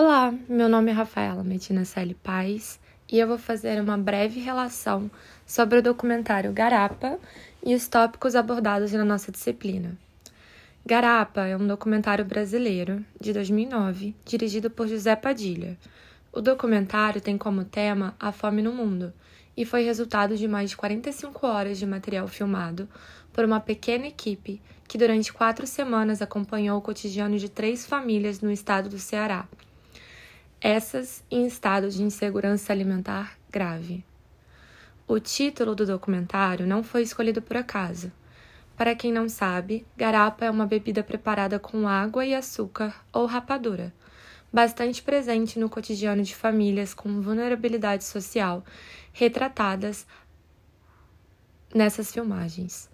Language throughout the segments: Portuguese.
Olá, meu nome é Rafaela Medina Celi Paz e eu vou fazer uma breve relação sobre o documentário Garapa e os tópicos abordados na nossa disciplina. Garapa é um documentário brasileiro de 2009, dirigido por José Padilha. O documentário tem como tema a fome no mundo e foi resultado de mais de 45 horas de material filmado por uma pequena equipe que durante quatro semanas acompanhou o cotidiano de três famílias no estado do Ceará essas em estado de insegurança alimentar grave. O título do documentário não foi escolhido por acaso. Para quem não sabe, garapa é uma bebida preparada com água e açúcar ou rapadura, bastante presente no cotidiano de famílias com vulnerabilidade social, retratadas nessas filmagens.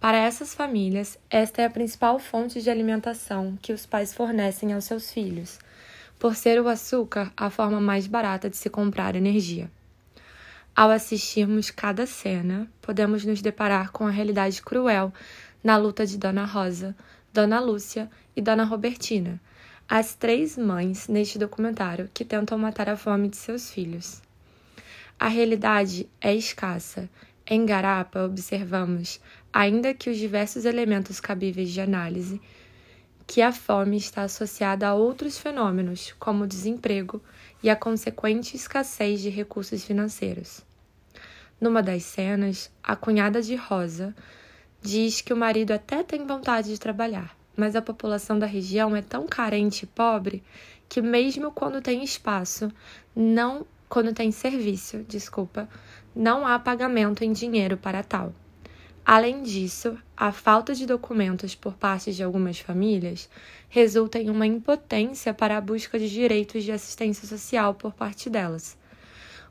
Para essas famílias, esta é a principal fonte de alimentação que os pais fornecem aos seus filhos por ser o açúcar a forma mais barata de se comprar energia. Ao assistirmos cada cena, podemos nos deparar com a realidade cruel na luta de Dona Rosa, Dona Lúcia e Dona Robertina, as três mães neste documentário que tentam matar a fome de seus filhos. A realidade é escassa. Em Garapa, observamos, ainda que os diversos elementos cabíveis de análise, que a fome está associada a outros fenômenos, como o desemprego e a consequente escassez de recursos financeiros. Numa das cenas, a cunhada de Rosa diz que o marido até tem vontade de trabalhar, mas a população da região é tão carente e pobre que mesmo quando tem espaço, não quando tem serviço, desculpa, não há pagamento em dinheiro para tal. Além disso, a falta de documentos por parte de algumas famílias resulta em uma impotência para a busca de direitos de assistência social por parte delas,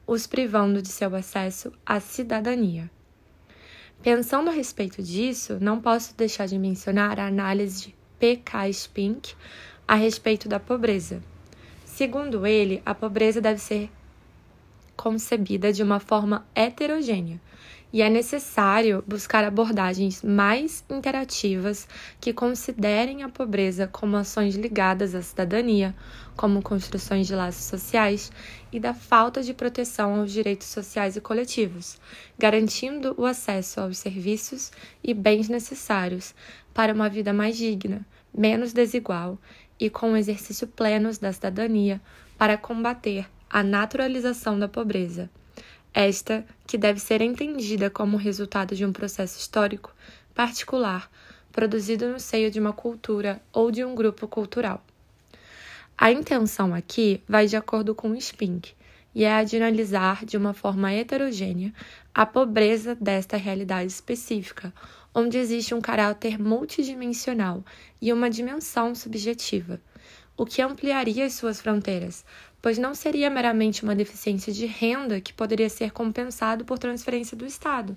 os privando de seu acesso à cidadania. Pensando a respeito disso, não posso deixar de mencionar a análise de P.K. Spink a respeito da pobreza. Segundo ele, a pobreza deve ser concebida de uma forma heterogênea e é necessário buscar abordagens mais interativas que considerem a pobreza como ações ligadas à cidadania, como construções de laços sociais e da falta de proteção aos direitos sociais e coletivos, garantindo o acesso aos serviços e bens necessários para uma vida mais digna, menos desigual e com o exercício pleno da cidadania para combater a naturalização da pobreza esta que deve ser entendida como resultado de um processo histórico particular produzido no seio de uma cultura ou de um grupo cultural. A intenção aqui vai de acordo com o Spink e é a de analisar de uma forma heterogênea a pobreza desta realidade específica, onde existe um caráter multidimensional e uma dimensão subjetiva, o que ampliaria as suas fronteiras, pois não seria meramente uma deficiência de renda que poderia ser compensado por transferência do Estado.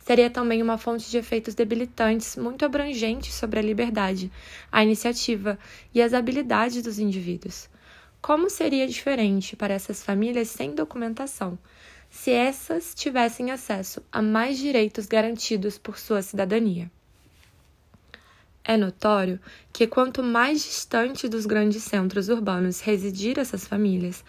Seria também uma fonte de efeitos debilitantes muito abrangentes sobre a liberdade, a iniciativa e as habilidades dos indivíduos. Como seria diferente para essas famílias sem documentação, se essas tivessem acesso a mais direitos garantidos por sua cidadania? É notório que quanto mais distante dos grandes centros urbanos residir essas famílias,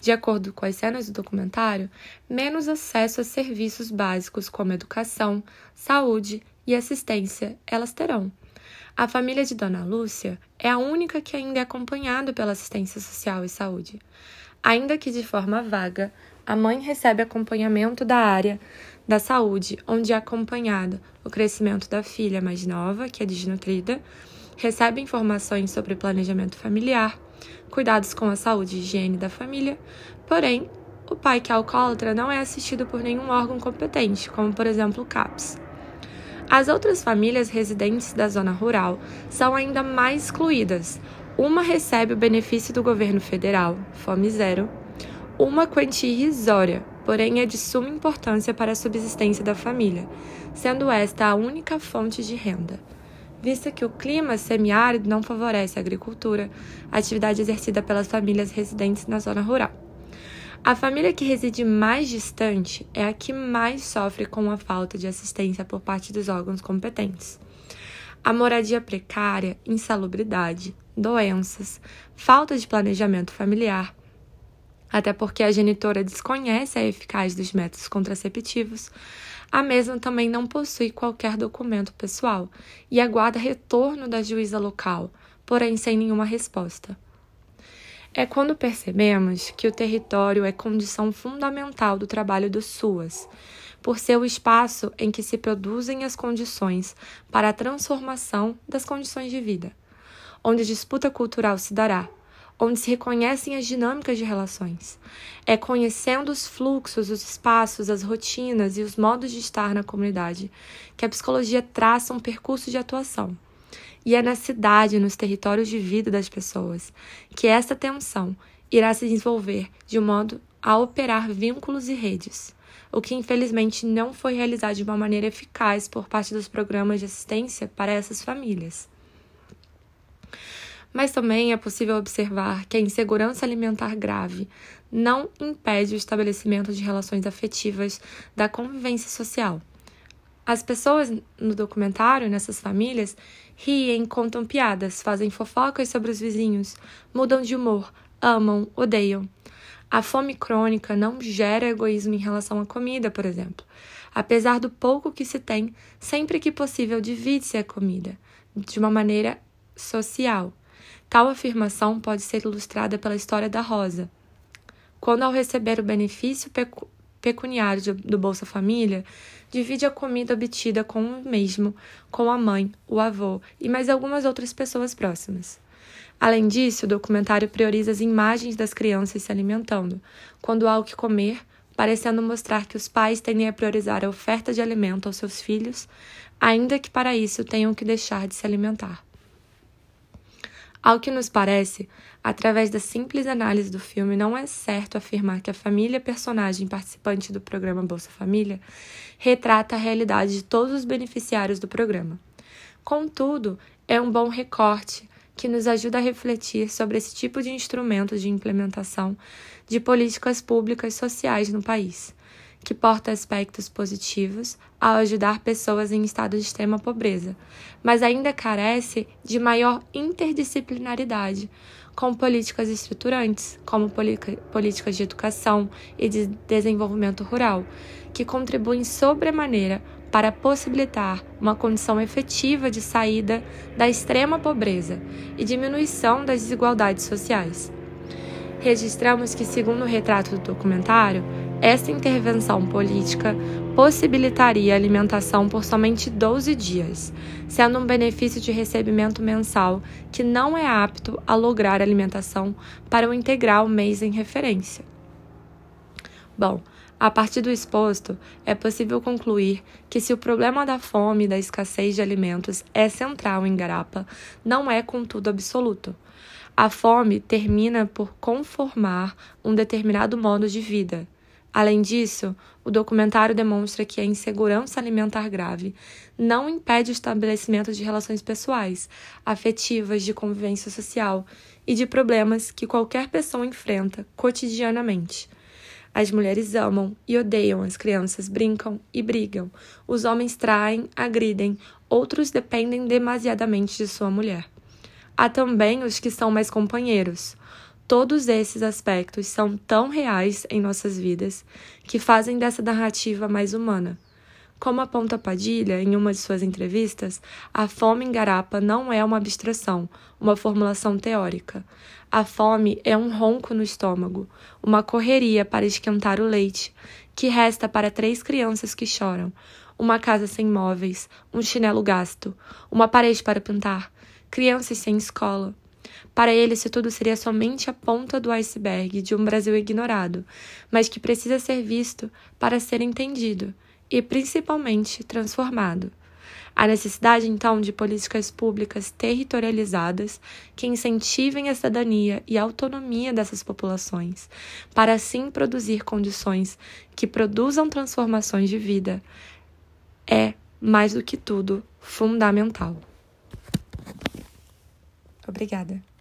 de acordo com as cenas do documentário, menos acesso a serviços básicos como educação, saúde e assistência elas terão. A família de Dona Lúcia é a única que ainda é acompanhada pela assistência social e saúde. Ainda que de forma vaga, a mãe recebe acompanhamento da área da saúde, onde é acompanhado o crescimento da filha mais nova, que é desnutrida, recebe informações sobre planejamento familiar, cuidados com a saúde e higiene da família, porém, o pai que é alcoólatra não é assistido por nenhum órgão competente, como por exemplo o CAPS. As outras famílias residentes da zona rural são ainda mais excluídas. Uma recebe o benefício do governo federal, Fome Zero, uma quantia irrisória, porém é de suma importância para a subsistência da família, sendo esta a única fonte de renda. Vista que o clima semiárido não favorece a agricultura, atividade exercida pelas famílias residentes na zona rural. A família que reside mais distante é a que mais sofre com a falta de assistência por parte dos órgãos competentes. A moradia precária, insalubridade, doenças, falta de planejamento familiar, até porque a genitora desconhece a eficácia dos métodos contraceptivos, a mesma também não possui qualquer documento pessoal e aguarda retorno da juíza local, porém sem nenhuma resposta. É quando percebemos que o território é condição fundamental do trabalho do SUAS, por ser o espaço em que se produzem as condições para a transformação das condições de vida, onde a disputa cultural se dará, onde se reconhecem as dinâmicas de relações. É conhecendo os fluxos, os espaços, as rotinas e os modos de estar na comunidade que a psicologia traça um percurso de atuação e é na cidade, nos territórios de vida das pessoas, que essa tensão irá se desenvolver de modo a operar vínculos e redes, o que infelizmente não foi realizado de uma maneira eficaz por parte dos programas de assistência para essas famílias. Mas também é possível observar que a insegurança alimentar grave não impede o estabelecimento de relações afetivas da convivência social. As pessoas no documentário, nessas famílias, riem, contam piadas, fazem fofocas sobre os vizinhos, mudam de humor, amam, odeiam. A fome crônica não gera egoísmo em relação à comida, por exemplo. Apesar do pouco que se tem, sempre que possível divide-se a comida, de uma maneira social. Tal afirmação pode ser ilustrada pela história da Rosa. Quando, ao receber o benefício pecuniário do Bolsa Família, divide a comida obtida com o mesmo, com a mãe, o avô e mais algumas outras pessoas próximas. Além disso, o documentário prioriza as imagens das crianças se alimentando, quando há o que comer, parecendo mostrar que os pais tendem a priorizar a oferta de alimento aos seus filhos, ainda que para isso tenham que deixar de se alimentar. Ao que nos parece, através da simples análise do filme, não é certo afirmar que a família personagem participante do programa Bolsa Família retrata a realidade de todos os beneficiários do programa. Contudo, é um bom recorte que nos ajuda a refletir sobre esse tipo de instrumento de implementação de políticas públicas sociais no país que porta aspectos positivos ao ajudar pessoas em estado de extrema pobreza, mas ainda carece de maior interdisciplinaridade, com políticas estruturantes, como políticas de educação e de desenvolvimento rural, que contribuem sobremaneira para possibilitar uma condição efetiva de saída da extrema pobreza e diminuição das desigualdades sociais. Registramos que, segundo o retrato do documentário, essa intervenção política possibilitaria a alimentação por somente 12 dias, sendo um benefício de recebimento mensal que não é apto a lograr alimentação para o integral mês em referência. Bom, a partir do exposto, é possível concluir que se o problema da fome e da escassez de alimentos é central em Garapa, não é, contudo, absoluto. A fome termina por conformar um determinado modo de vida, Além disso, o documentário demonstra que a insegurança alimentar grave não impede o estabelecimento de relações pessoais, afetivas, de convivência social e de problemas que qualquer pessoa enfrenta cotidianamente. As mulheres amam e odeiam, as crianças brincam e brigam, os homens traem, agridem, outros dependem demasiadamente de sua mulher. Há também os que são mais companheiros, Todos esses aspectos são tão reais em nossas vidas que fazem dessa narrativa mais humana. Como aponta Padilha em uma de suas entrevistas, a fome em Garapa não é uma abstração, uma formulação teórica. A fome é um ronco no estômago, uma correria para esquentar o leite, que resta para três crianças que choram, uma casa sem móveis, um chinelo gasto, uma parede para pintar, crianças sem escola, para ele, isso tudo seria somente a ponta do iceberg de um Brasil ignorado, mas que precisa ser visto para ser entendido e, principalmente, transformado. A necessidade, então, de políticas públicas territorializadas que incentivem a cidadania e a autonomia dessas populações, para assim produzir condições que produzam transformações de vida, é, mais do que tudo, fundamental. Obrigada.